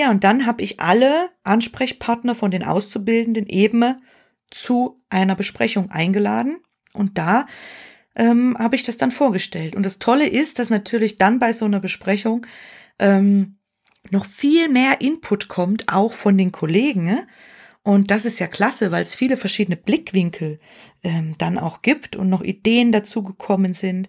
Ja, und dann habe ich alle Ansprechpartner von den Auszubildenden eben zu einer Besprechung eingeladen. Und da ähm, habe ich das dann vorgestellt. Und das Tolle ist, dass natürlich dann bei so einer Besprechung ähm, noch viel mehr Input kommt, auch von den Kollegen. Ne? Und das ist ja klasse, weil es viele verschiedene Blickwinkel ähm, dann auch gibt und noch Ideen dazu gekommen sind.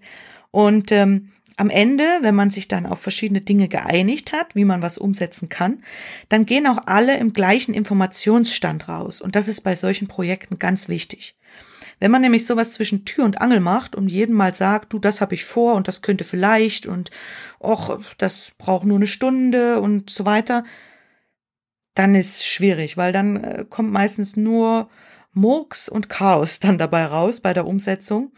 Und ähm, am Ende, wenn man sich dann auf verschiedene Dinge geeinigt hat, wie man was umsetzen kann, dann gehen auch alle im gleichen Informationsstand raus. Und das ist bei solchen Projekten ganz wichtig. Wenn man nämlich sowas zwischen Tür und Angel macht und jedem mal sagt, du, das habe ich vor und das könnte vielleicht und och, das braucht nur eine Stunde und so weiter, dann ist schwierig, weil dann äh, kommt meistens nur Murks und Chaos dann dabei raus bei der Umsetzung.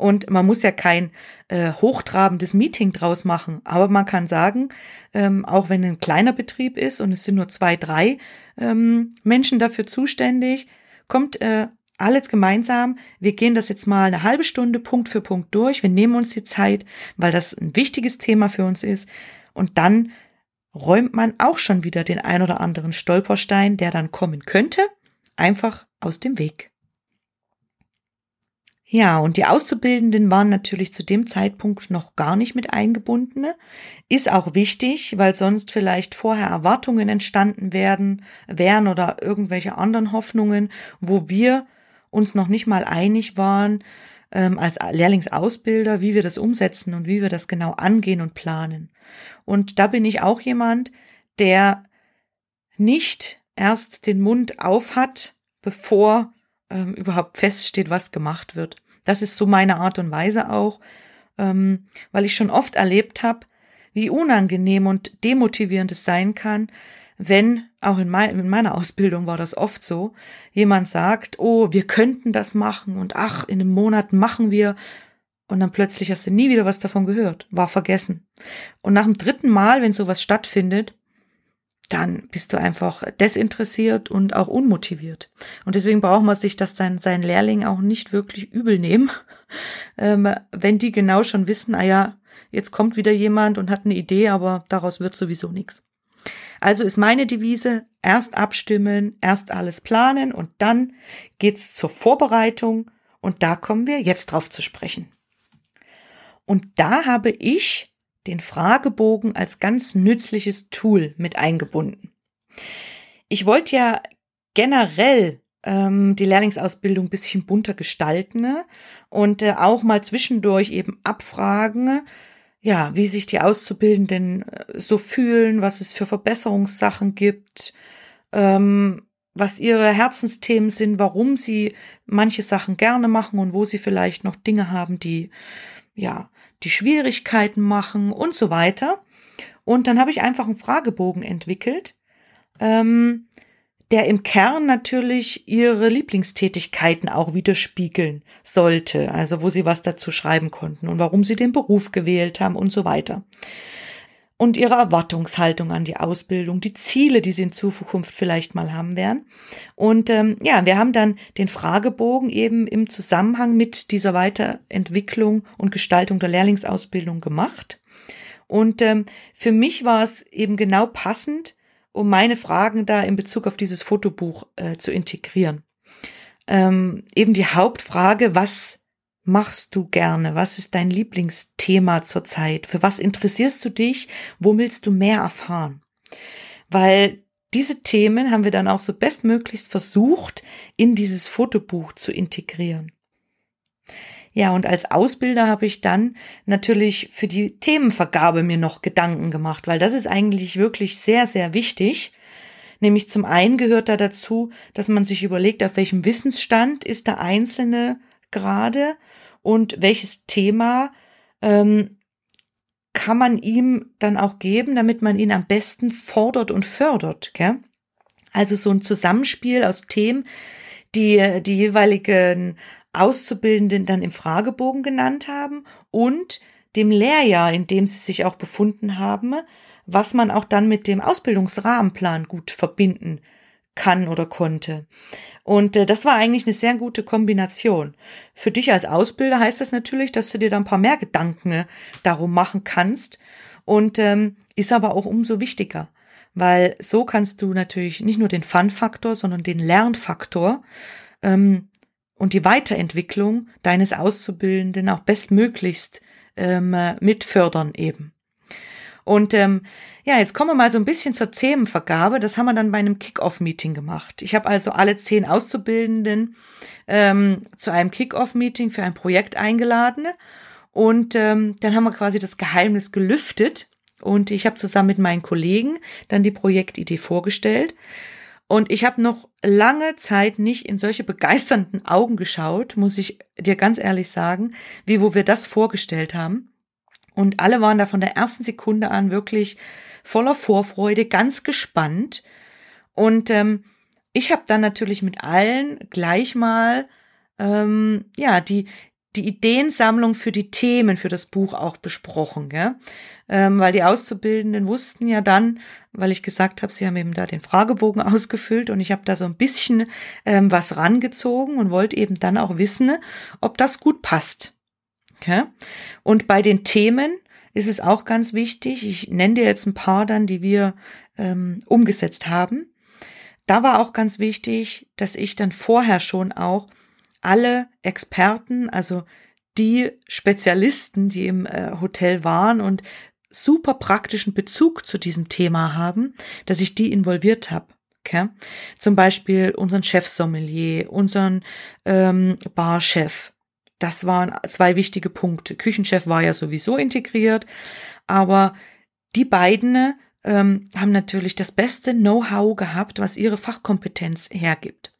Und man muss ja kein äh, hochtrabendes Meeting draus machen, aber man kann sagen, ähm, auch wenn ein kleiner Betrieb ist und es sind nur zwei, drei ähm, Menschen dafür zuständig, kommt äh, alles gemeinsam. Wir gehen das jetzt mal eine halbe Stunde Punkt für Punkt durch. Wir nehmen uns die Zeit, weil das ein wichtiges Thema für uns ist. Und dann räumt man auch schon wieder den ein oder anderen Stolperstein, der dann kommen könnte, einfach aus dem Weg. Ja, und die Auszubildenden waren natürlich zu dem Zeitpunkt noch gar nicht mit eingebunden. Ist auch wichtig, weil sonst vielleicht vorher Erwartungen entstanden werden, wären oder irgendwelche anderen Hoffnungen, wo wir uns noch nicht mal einig waren, ähm, als Lehrlingsausbilder, wie wir das umsetzen und wie wir das genau angehen und planen. Und da bin ich auch jemand, der nicht erst den Mund auf hat, bevor ähm, überhaupt feststeht, was gemacht wird. Das ist so meine Art und Weise auch, ähm, weil ich schon oft erlebt habe, wie unangenehm und demotivierend es sein kann, wenn, auch in, mein, in, meiner Ausbildung war das oft so, jemand sagt, oh, wir könnten das machen und ach, in einem Monat machen wir. Und dann plötzlich hast du nie wieder was davon gehört, war vergessen. Und nach dem dritten Mal, wenn sowas stattfindet, dann bist du einfach desinteressiert und auch unmotiviert. Und deswegen braucht man sich das sein, sein Lehrling auch nicht wirklich übel nehmen, ähm, wenn die genau schon wissen, ah ja, jetzt kommt wieder jemand und hat eine Idee, aber daraus wird sowieso nichts. Also ist meine Devise, erst abstimmen, erst alles planen und dann geht's zur Vorbereitung und da kommen wir jetzt drauf zu sprechen. Und da habe ich den Fragebogen als ganz nützliches Tool mit eingebunden. Ich wollte ja generell ähm, die Lehrlingsausbildung ein bisschen bunter gestalten ne? und äh, auch mal zwischendurch eben abfragen, ja, wie sich die Auszubildenden äh, so fühlen, was es für Verbesserungssachen gibt, ähm, was ihre Herzensthemen sind, warum sie manche Sachen gerne machen und wo sie vielleicht noch Dinge haben, die ja die Schwierigkeiten machen und so weiter. Und dann habe ich einfach einen Fragebogen entwickelt, ähm, der im Kern natürlich ihre Lieblingstätigkeiten auch widerspiegeln sollte, also wo sie was dazu schreiben konnten und warum sie den Beruf gewählt haben und so weiter. Und ihre Erwartungshaltung an die Ausbildung, die Ziele, die sie in Zukunft vielleicht mal haben werden. Und ähm, ja, wir haben dann den Fragebogen eben im Zusammenhang mit dieser Weiterentwicklung und Gestaltung der Lehrlingsausbildung gemacht. Und ähm, für mich war es eben genau passend, um meine Fragen da in Bezug auf dieses Fotobuch äh, zu integrieren. Ähm, eben die Hauptfrage, was machst du gerne? Was ist dein Lieblingsthema zurzeit? Für was interessierst du dich? Wo willst du mehr erfahren? Weil diese Themen haben wir dann auch so bestmöglichst versucht, in dieses Fotobuch zu integrieren. Ja, und als Ausbilder habe ich dann natürlich für die Themenvergabe mir noch Gedanken gemacht, weil das ist eigentlich wirklich sehr, sehr wichtig. Nämlich zum einen gehört da dazu, dass man sich überlegt, auf welchem Wissensstand ist der Einzelne gerade und welches Thema ähm, kann man ihm dann auch geben, damit man ihn am besten fordert und fördert. Gell? Also so ein Zusammenspiel aus Themen, die die jeweiligen Auszubildenden dann im Fragebogen genannt haben und dem Lehrjahr, in dem sie sich auch befunden haben, was man auch dann mit dem Ausbildungsrahmenplan gut verbinden kann oder konnte. Und äh, das war eigentlich eine sehr gute Kombination. Für dich als Ausbilder heißt das natürlich, dass du dir da ein paar mehr Gedanken äh, darum machen kannst und ähm, ist aber auch umso wichtiger, weil so kannst du natürlich nicht nur den Fun-Faktor, sondern den Lernfaktor ähm, und die Weiterentwicklung deines Auszubildenden auch bestmöglichst ähm, mit fördern eben. Und ähm, ja, jetzt kommen wir mal so ein bisschen zur Themenvergabe. Das haben wir dann bei einem Kick-Off-Meeting gemacht. Ich habe also alle zehn Auszubildenden ähm, zu einem Kick-Off-Meeting für ein Projekt eingeladen. Und ähm, dann haben wir quasi das Geheimnis gelüftet. Und ich habe zusammen mit meinen Kollegen dann die Projektidee vorgestellt. Und ich habe noch lange Zeit nicht in solche begeisternden Augen geschaut, muss ich dir ganz ehrlich sagen, wie wo wir das vorgestellt haben. Und alle waren da von der ersten Sekunde an wirklich voller Vorfreude, ganz gespannt. Und ähm, ich habe dann natürlich mit allen gleich mal ähm, ja die die Ideensammlung für die Themen für das Buch auch besprochen, gell? Ähm, weil die Auszubildenden wussten ja dann, weil ich gesagt habe, sie haben eben da den Fragebogen ausgefüllt und ich habe da so ein bisschen ähm, was rangezogen und wollte eben dann auch wissen, ob das gut passt. Okay? Und bei den Themen ist es auch ganz wichtig, ich nenne dir jetzt ein paar dann, die wir ähm, umgesetzt haben. Da war auch ganz wichtig, dass ich dann vorher schon auch alle Experten, also die Spezialisten, die im äh, Hotel waren und super praktischen Bezug zu diesem Thema haben, dass ich die involviert habe. Okay? Zum Beispiel unseren Chefsommelier, unseren ähm, Barchef, das waren zwei wichtige Punkte. Küchenchef war ja sowieso integriert, aber die beiden ähm, haben natürlich das beste Know-how gehabt, was ihre Fachkompetenz hergibt.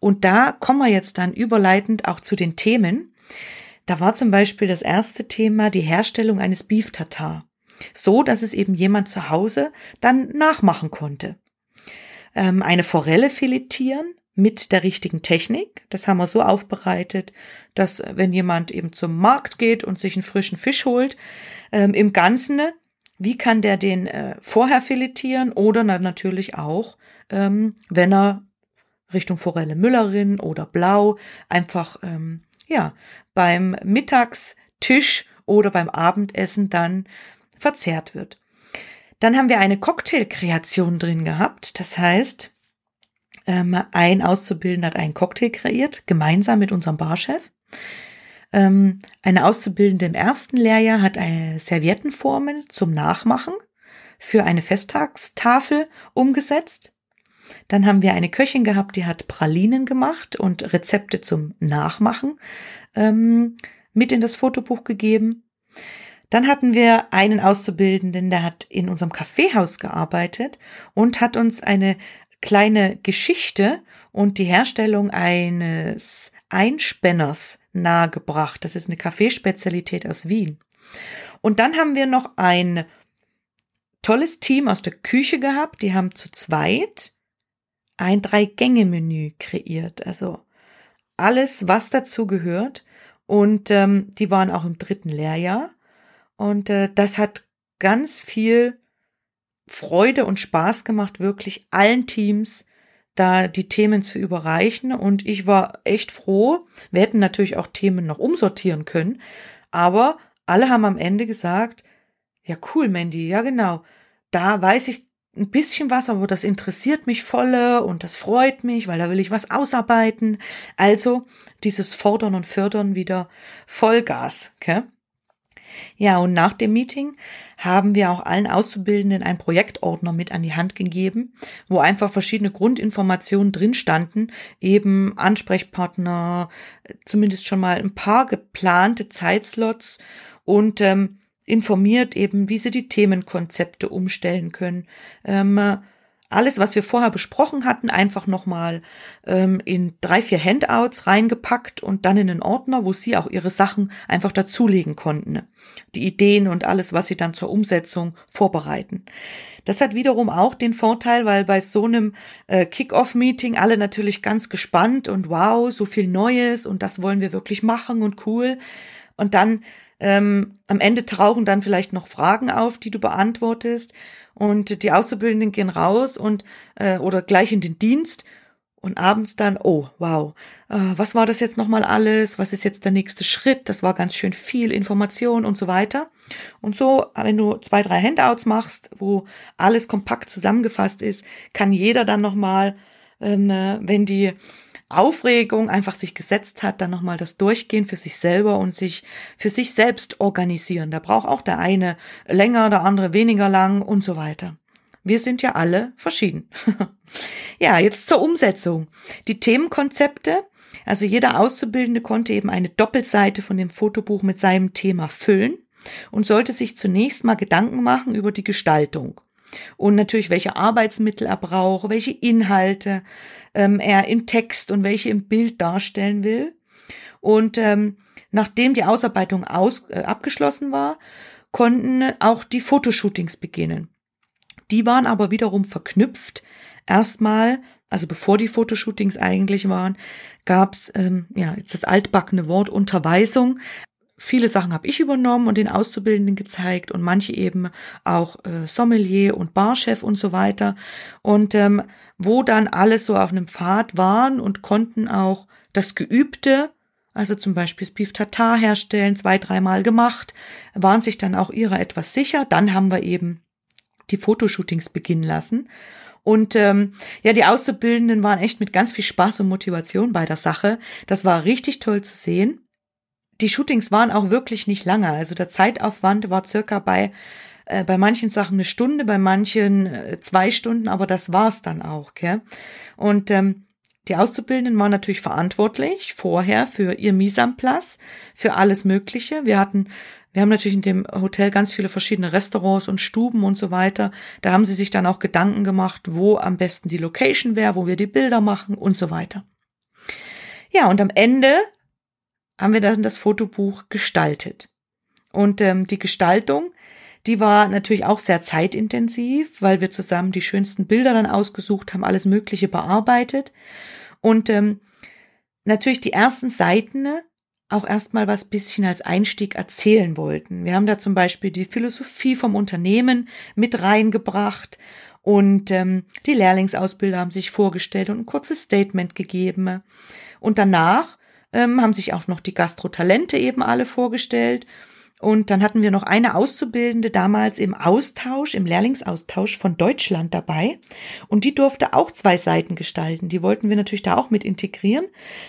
Und da kommen wir jetzt dann überleitend auch zu den Themen. Da war zum Beispiel das erste Thema die Herstellung eines Beef Tartar. So, dass es eben jemand zu Hause dann nachmachen konnte. Ähm, eine Forelle filetieren, mit der richtigen Technik. Das haben wir so aufbereitet, dass wenn jemand eben zum Markt geht und sich einen frischen Fisch holt, ähm, im Ganzen, wie kann der den äh, vorher filetieren oder natürlich auch, ähm, wenn er Richtung Forelle Müllerin oder Blau einfach ähm, ja beim Mittagstisch oder beim Abendessen dann verzehrt wird. Dann haben wir eine Cocktailkreation drin gehabt. Das heißt, ähm, ein Auszubildender hat einen Cocktail kreiert, gemeinsam mit unserem Barchef. Ähm, eine Auszubildende im ersten Lehrjahr hat eine Serviettenformel zum Nachmachen für eine Festtagstafel umgesetzt. Dann haben wir eine Köchin gehabt, die hat Pralinen gemacht und Rezepte zum Nachmachen ähm, mit in das Fotobuch gegeben. Dann hatten wir einen Auszubildenden, der hat in unserem Kaffeehaus gearbeitet und hat uns eine kleine Geschichte und die Herstellung eines Einspänners nahegebracht. Das ist eine Kaffeespezialität aus Wien. Und dann haben wir noch ein tolles Team aus der Küche gehabt. Die haben zu zweit ein Drei-Gänge-Menü kreiert. Also alles, was dazu gehört. Und ähm, die waren auch im dritten Lehrjahr. Und äh, das hat ganz viel Freude und Spaß gemacht, wirklich allen Teams da die Themen zu überreichen. Und ich war echt froh. Wir hätten natürlich auch Themen noch umsortieren können. Aber alle haben am Ende gesagt, ja cool, Mandy, ja genau. Da weiß ich ein bisschen was, aber das interessiert mich volle und das freut mich, weil da will ich was ausarbeiten. Also dieses Fordern und Fördern wieder Vollgas. Okay? Ja, und nach dem Meeting haben wir auch allen Auszubildenden einen Projektordner mit an die Hand gegeben, wo einfach verschiedene Grundinformationen drin standen, eben Ansprechpartner, zumindest schon mal ein paar geplante Zeitslots und ähm, informiert eben, wie sie die Themenkonzepte umstellen können. Ähm, alles, was wir vorher besprochen hatten, einfach nochmal ähm, in drei, vier Handouts reingepackt und dann in einen Ordner, wo sie auch ihre Sachen einfach dazulegen konnten. Die Ideen und alles, was sie dann zur Umsetzung vorbereiten. Das hat wiederum auch den Vorteil, weil bei so einem äh, Kick-Off-Meeting alle natürlich ganz gespannt und wow, so viel Neues und das wollen wir wirklich machen und cool. Und dann ähm, am Ende tauchen dann vielleicht noch Fragen auf, die du beantwortest und die Auszubildenden gehen raus und äh, oder gleich in den Dienst und abends dann, oh, wow, äh, was war das jetzt nochmal alles? Was ist jetzt der nächste Schritt? Das war ganz schön viel Information und so weiter. Und so, wenn du zwei, drei Handouts machst, wo alles kompakt zusammengefasst ist, kann jeder dann nochmal, ähm, äh, wenn die Aufregung einfach sich gesetzt hat, dann nochmal das Durchgehen für sich selber und sich für sich selbst organisieren. Da braucht auch der eine länger, der andere weniger lang und so weiter. Wir sind ja alle verschieden. ja, jetzt zur Umsetzung. Die Themenkonzepte. Also jeder Auszubildende konnte eben eine Doppelseite von dem Fotobuch mit seinem Thema füllen und sollte sich zunächst mal Gedanken machen über die Gestaltung und natürlich welche Arbeitsmittel er braucht, welche Inhalte ähm, er im Text und welche im Bild darstellen will. Und ähm, nachdem die Ausarbeitung aus, äh, abgeschlossen war, konnten auch die Fotoshootings beginnen. Die waren aber wiederum verknüpft. Erstmal, also bevor die Fotoshootings eigentlich waren, gab's ähm, ja jetzt das altbackene Wort Unterweisung. Viele Sachen habe ich übernommen und den Auszubildenden gezeigt und manche eben auch äh, Sommelier und Barchef und so weiter. Und ähm, wo dann alles so auf einem Pfad waren und konnten auch das Geübte, also zum Beispiel das Beef Tartar herstellen, zwei, dreimal gemacht, waren sich dann auch ihrer etwas sicher. Dann haben wir eben die Fotoshootings beginnen lassen. Und ähm, ja, die Auszubildenden waren echt mit ganz viel Spaß und Motivation bei der Sache. Das war richtig toll zu sehen die Shootings waren auch wirklich nicht lange. Also der Zeitaufwand war circa bei äh, bei manchen Sachen eine Stunde, bei manchen äh, zwei Stunden, aber das war's dann auch. Gell? Und ähm, die Auszubildenden waren natürlich verantwortlich vorher für ihr place, für alles Mögliche. Wir hatten, wir haben natürlich in dem Hotel ganz viele verschiedene Restaurants und Stuben und so weiter. Da haben sie sich dann auch Gedanken gemacht, wo am besten die Location wäre, wo wir die Bilder machen und so weiter. Ja, und am Ende haben wir dann das Fotobuch gestaltet. Und ähm, die Gestaltung, die war natürlich auch sehr zeitintensiv, weil wir zusammen die schönsten Bilder dann ausgesucht haben, alles Mögliche bearbeitet. Und ähm, natürlich die ersten Seiten auch erstmal was bisschen als Einstieg erzählen wollten. Wir haben da zum Beispiel die Philosophie vom Unternehmen mit reingebracht und ähm, die Lehrlingsausbilder haben sich vorgestellt und ein kurzes Statement gegeben. Und danach ähm, haben sich auch noch die Gastrotalente eben alle vorgestellt. Und dann hatten wir noch eine Auszubildende damals im Austausch, im Lehrlingsaustausch von Deutschland dabei. Und die durfte auch zwei Seiten gestalten. Die wollten wir natürlich da auch mit integrieren.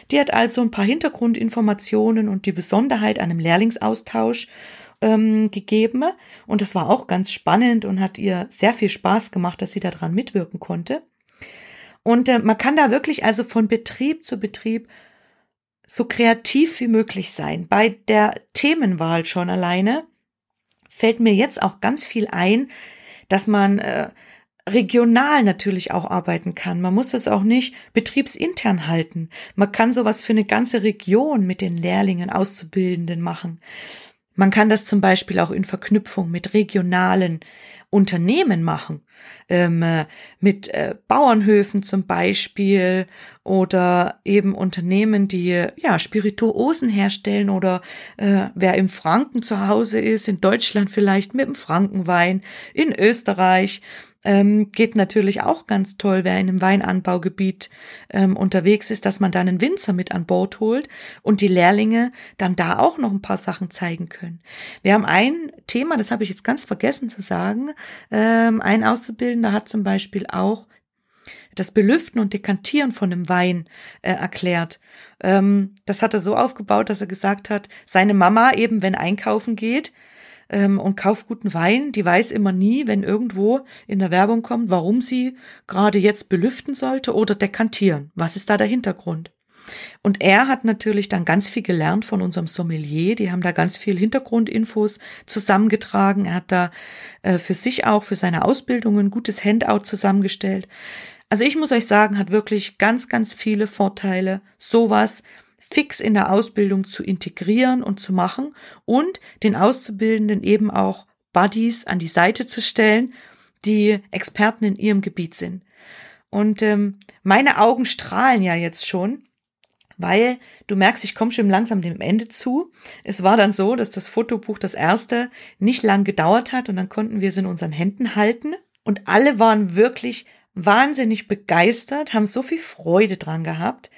Die hat also ein paar Hintergrundinformationen und die Besonderheit an einem Lehrlingsaustausch ähm, gegeben. Und das war auch ganz spannend und hat ihr sehr viel Spaß gemacht, dass sie daran mitwirken konnte. Und äh, man kann da wirklich also von Betrieb zu Betrieb so kreativ wie möglich sein. Bei der Themenwahl schon alleine fällt mir jetzt auch ganz viel ein, dass man äh, regional natürlich auch arbeiten kann. Man muss das auch nicht betriebsintern halten. Man kann sowas für eine ganze Region mit den Lehrlingen, Auszubildenden machen. Man kann das zum Beispiel auch in Verknüpfung mit regionalen Unternehmen machen, ähm, äh, mit äh, Bauernhöfen zum Beispiel oder eben Unternehmen, die ja Spirituosen herstellen oder äh, wer im Franken zu Hause ist, in Deutschland vielleicht mit dem Frankenwein, in Österreich ähm, geht natürlich auch ganz toll, wer in einem Weinanbaugebiet ähm, unterwegs ist, dass man da einen Winzer mit an Bord holt und die Lehrlinge dann da auch noch ein paar Sachen zeigen können. Wir haben ein Thema, das habe ich jetzt ganz vergessen zu sagen. Ähm, ein Auszubildender hat zum Beispiel auch das Belüften und Dekantieren von einem Wein äh, erklärt. Ähm, das hat er so aufgebaut, dass er gesagt hat, seine Mama eben, wenn einkaufen geht, ähm, und kauft guten Wein. Die weiß immer nie, wenn irgendwo in der Werbung kommt, warum sie gerade jetzt belüften sollte oder dekantieren. Was ist da der Hintergrund? Und er hat natürlich dann ganz viel gelernt von unserem Sommelier. Die haben da ganz viel Hintergrundinfos zusammengetragen. Er hat da äh, für sich auch, für seine Ausbildung ein gutes Handout zusammengestellt. Also ich muss euch sagen, hat wirklich ganz, ganz viele Vorteile, sowas fix in der Ausbildung zu integrieren und zu machen und den Auszubildenden eben auch Buddies an die Seite zu stellen, die Experten in ihrem Gebiet sind. Und ähm, meine Augen strahlen ja jetzt schon, weil du merkst, ich komme schon langsam dem Ende zu. Es war dann so, dass das Fotobuch, das erste, nicht lang gedauert hat und dann konnten wir es in unseren Händen halten und alle waren wirklich wahnsinnig begeistert, haben so viel Freude dran gehabt.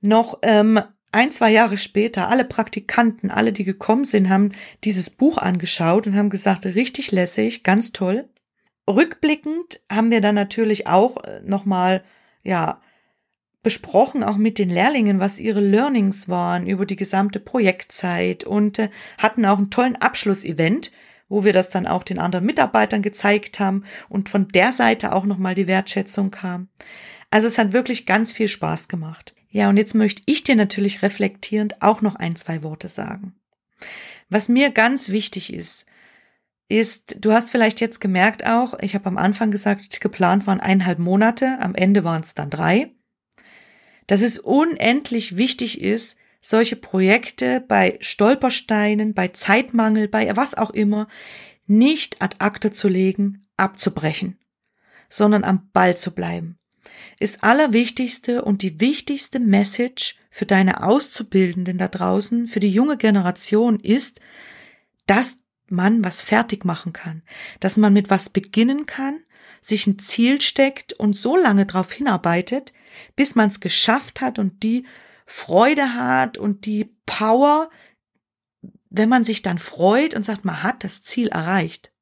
Noch ähm, ein, zwei Jahre später, alle Praktikanten, alle, die gekommen sind, haben dieses Buch angeschaut und haben gesagt, richtig lässig, ganz toll. Rückblickend haben wir dann natürlich auch äh, nochmal, ja, besprochen, auch mit den Lehrlingen, was ihre Learnings waren über die gesamte Projektzeit und äh, hatten auch einen tollen Abschlussevent, wo wir das dann auch den anderen Mitarbeitern gezeigt haben und von der Seite auch nochmal die Wertschätzung kam. Also es hat wirklich ganz viel Spaß gemacht. Ja, und jetzt möchte ich dir natürlich reflektierend auch noch ein, zwei Worte sagen. Was mir ganz wichtig ist, ist, du hast vielleicht jetzt gemerkt auch, ich habe am Anfang gesagt, geplant waren eineinhalb Monate, am Ende waren es dann drei, dass es unendlich wichtig ist, solche Projekte bei Stolpersteinen, bei Zeitmangel, bei was auch immer, nicht ad acta zu legen, abzubrechen, sondern am Ball zu bleiben ist allerwichtigste und die wichtigste Message für deine Auszubildenden da draußen, für die junge Generation ist, dass man was fertig machen kann, dass man mit was beginnen kann, sich ein Ziel steckt und so lange darauf hinarbeitet, bis man es geschafft hat und die Freude hat und die Power, wenn man sich dann freut und sagt, man hat das Ziel erreicht.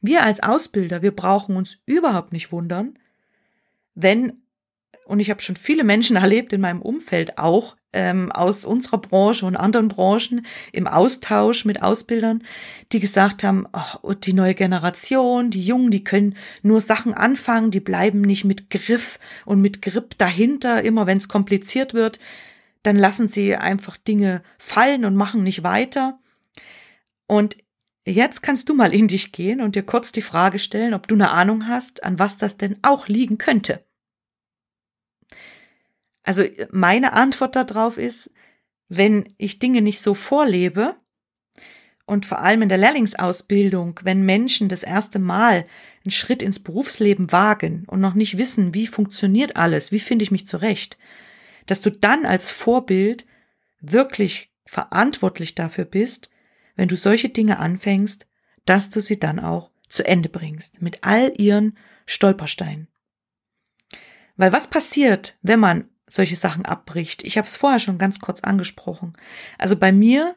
Wir als Ausbilder, wir brauchen uns überhaupt nicht wundern, wenn, und ich habe schon viele Menschen erlebt in meinem Umfeld auch, ähm, aus unserer Branche und anderen Branchen im Austausch mit Ausbildern, die gesagt haben, oh, die neue Generation, die Jungen, die können nur Sachen anfangen, die bleiben nicht mit Griff und mit Grip dahinter, immer wenn es kompliziert wird, dann lassen sie einfach Dinge fallen und machen nicht weiter. Und Jetzt kannst du mal in dich gehen und dir kurz die Frage stellen, ob du eine Ahnung hast, an was das denn auch liegen könnte. Also meine Antwort darauf ist, wenn ich Dinge nicht so vorlebe und vor allem in der Lehrlingsausbildung, wenn Menschen das erste Mal einen Schritt ins Berufsleben wagen und noch nicht wissen, wie funktioniert alles, wie finde ich mich zurecht, dass du dann als Vorbild wirklich verantwortlich dafür bist, wenn du solche Dinge anfängst, dass du sie dann auch zu Ende bringst, mit all ihren Stolpersteinen. Weil was passiert, wenn man solche Sachen abbricht? Ich habe es vorher schon ganz kurz angesprochen. Also bei mir,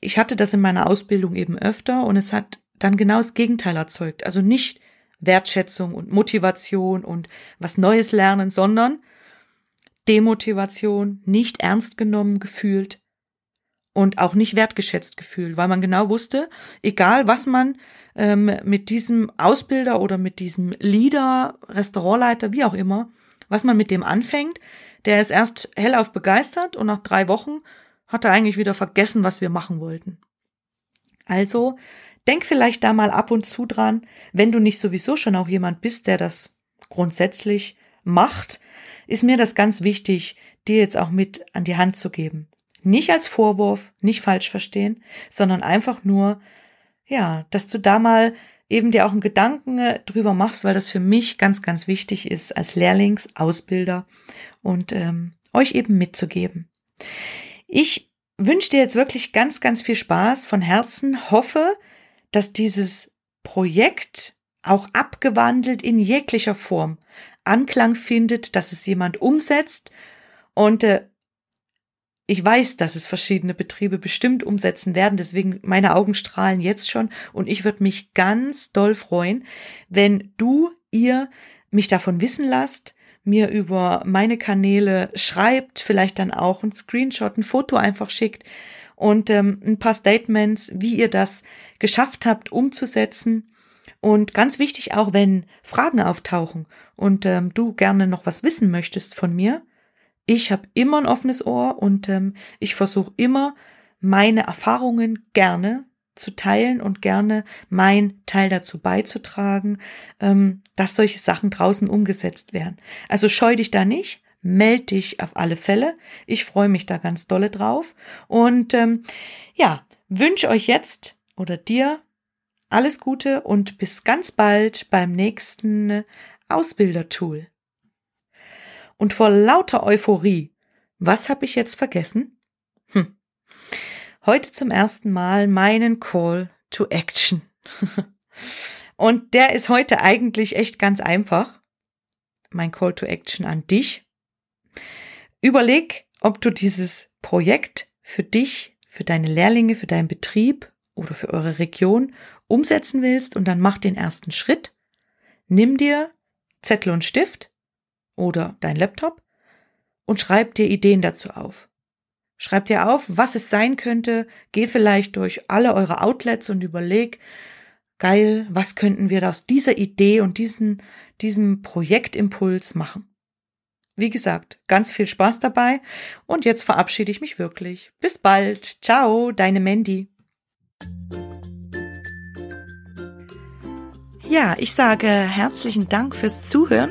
ich hatte das in meiner Ausbildung eben öfter und es hat dann genau das Gegenteil erzeugt. Also nicht Wertschätzung und Motivation und was Neues lernen, sondern Demotivation, nicht ernst genommen gefühlt, und auch nicht wertgeschätzt gefühlt, weil man genau wusste, egal was man ähm, mit diesem Ausbilder oder mit diesem Leader, Restaurantleiter, wie auch immer, was man mit dem anfängt, der ist erst hellauf begeistert und nach drei Wochen hat er eigentlich wieder vergessen, was wir machen wollten. Also denk vielleicht da mal ab und zu dran, wenn du nicht sowieso schon auch jemand bist, der das grundsätzlich macht, ist mir das ganz wichtig, dir jetzt auch mit an die Hand zu geben. Nicht als Vorwurf, nicht falsch verstehen, sondern einfach nur, ja, dass du da mal eben dir auch einen Gedanken äh, drüber machst, weil das für mich ganz, ganz wichtig ist als Lehrlingsausbilder und ähm, euch eben mitzugeben. Ich wünsche dir jetzt wirklich ganz, ganz viel Spaß von Herzen, hoffe, dass dieses Projekt auch abgewandelt in jeglicher Form Anklang findet, dass es jemand umsetzt und äh, ich weiß, dass es verschiedene Betriebe bestimmt umsetzen werden, deswegen meine Augen strahlen jetzt schon und ich würde mich ganz doll freuen, wenn du, ihr mich davon wissen lasst, mir über meine Kanäle schreibt, vielleicht dann auch ein Screenshot, ein Foto einfach schickt und ähm, ein paar Statements, wie ihr das geschafft habt umzusetzen. Und ganz wichtig auch, wenn Fragen auftauchen und ähm, du gerne noch was wissen möchtest von mir, Ich habe immer ein offenes Ohr und ähm, ich versuche immer, meine Erfahrungen gerne zu teilen und gerne mein Teil dazu beizutragen, ähm, dass solche Sachen draußen umgesetzt werden. Also scheu dich da nicht, meld dich auf alle Fälle. Ich freue mich da ganz dolle drauf. Und ähm, ja, wünsche euch jetzt oder dir alles Gute und bis ganz bald beim nächsten Ausbildertool. Und vor lauter Euphorie, was habe ich jetzt vergessen? Hm. Heute zum ersten Mal meinen Call to Action. und der ist heute eigentlich echt ganz einfach. Mein Call to Action an dich. Überleg, ob du dieses Projekt für dich, für deine Lehrlinge, für deinen Betrieb oder für eure Region umsetzen willst und dann mach den ersten Schritt. Nimm dir Zettel und Stift oder dein Laptop und schreib dir Ideen dazu auf. Schreib dir auf, was es sein könnte, geh vielleicht durch alle eure Outlets und überleg, geil, was könnten wir aus dieser Idee und diesen, diesem Projektimpuls machen. Wie gesagt, ganz viel Spaß dabei und jetzt verabschiede ich mich wirklich. Bis bald. Ciao, deine Mandy. Ja, ich sage herzlichen Dank fürs Zuhören.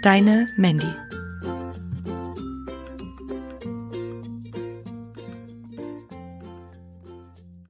Deine Mandy.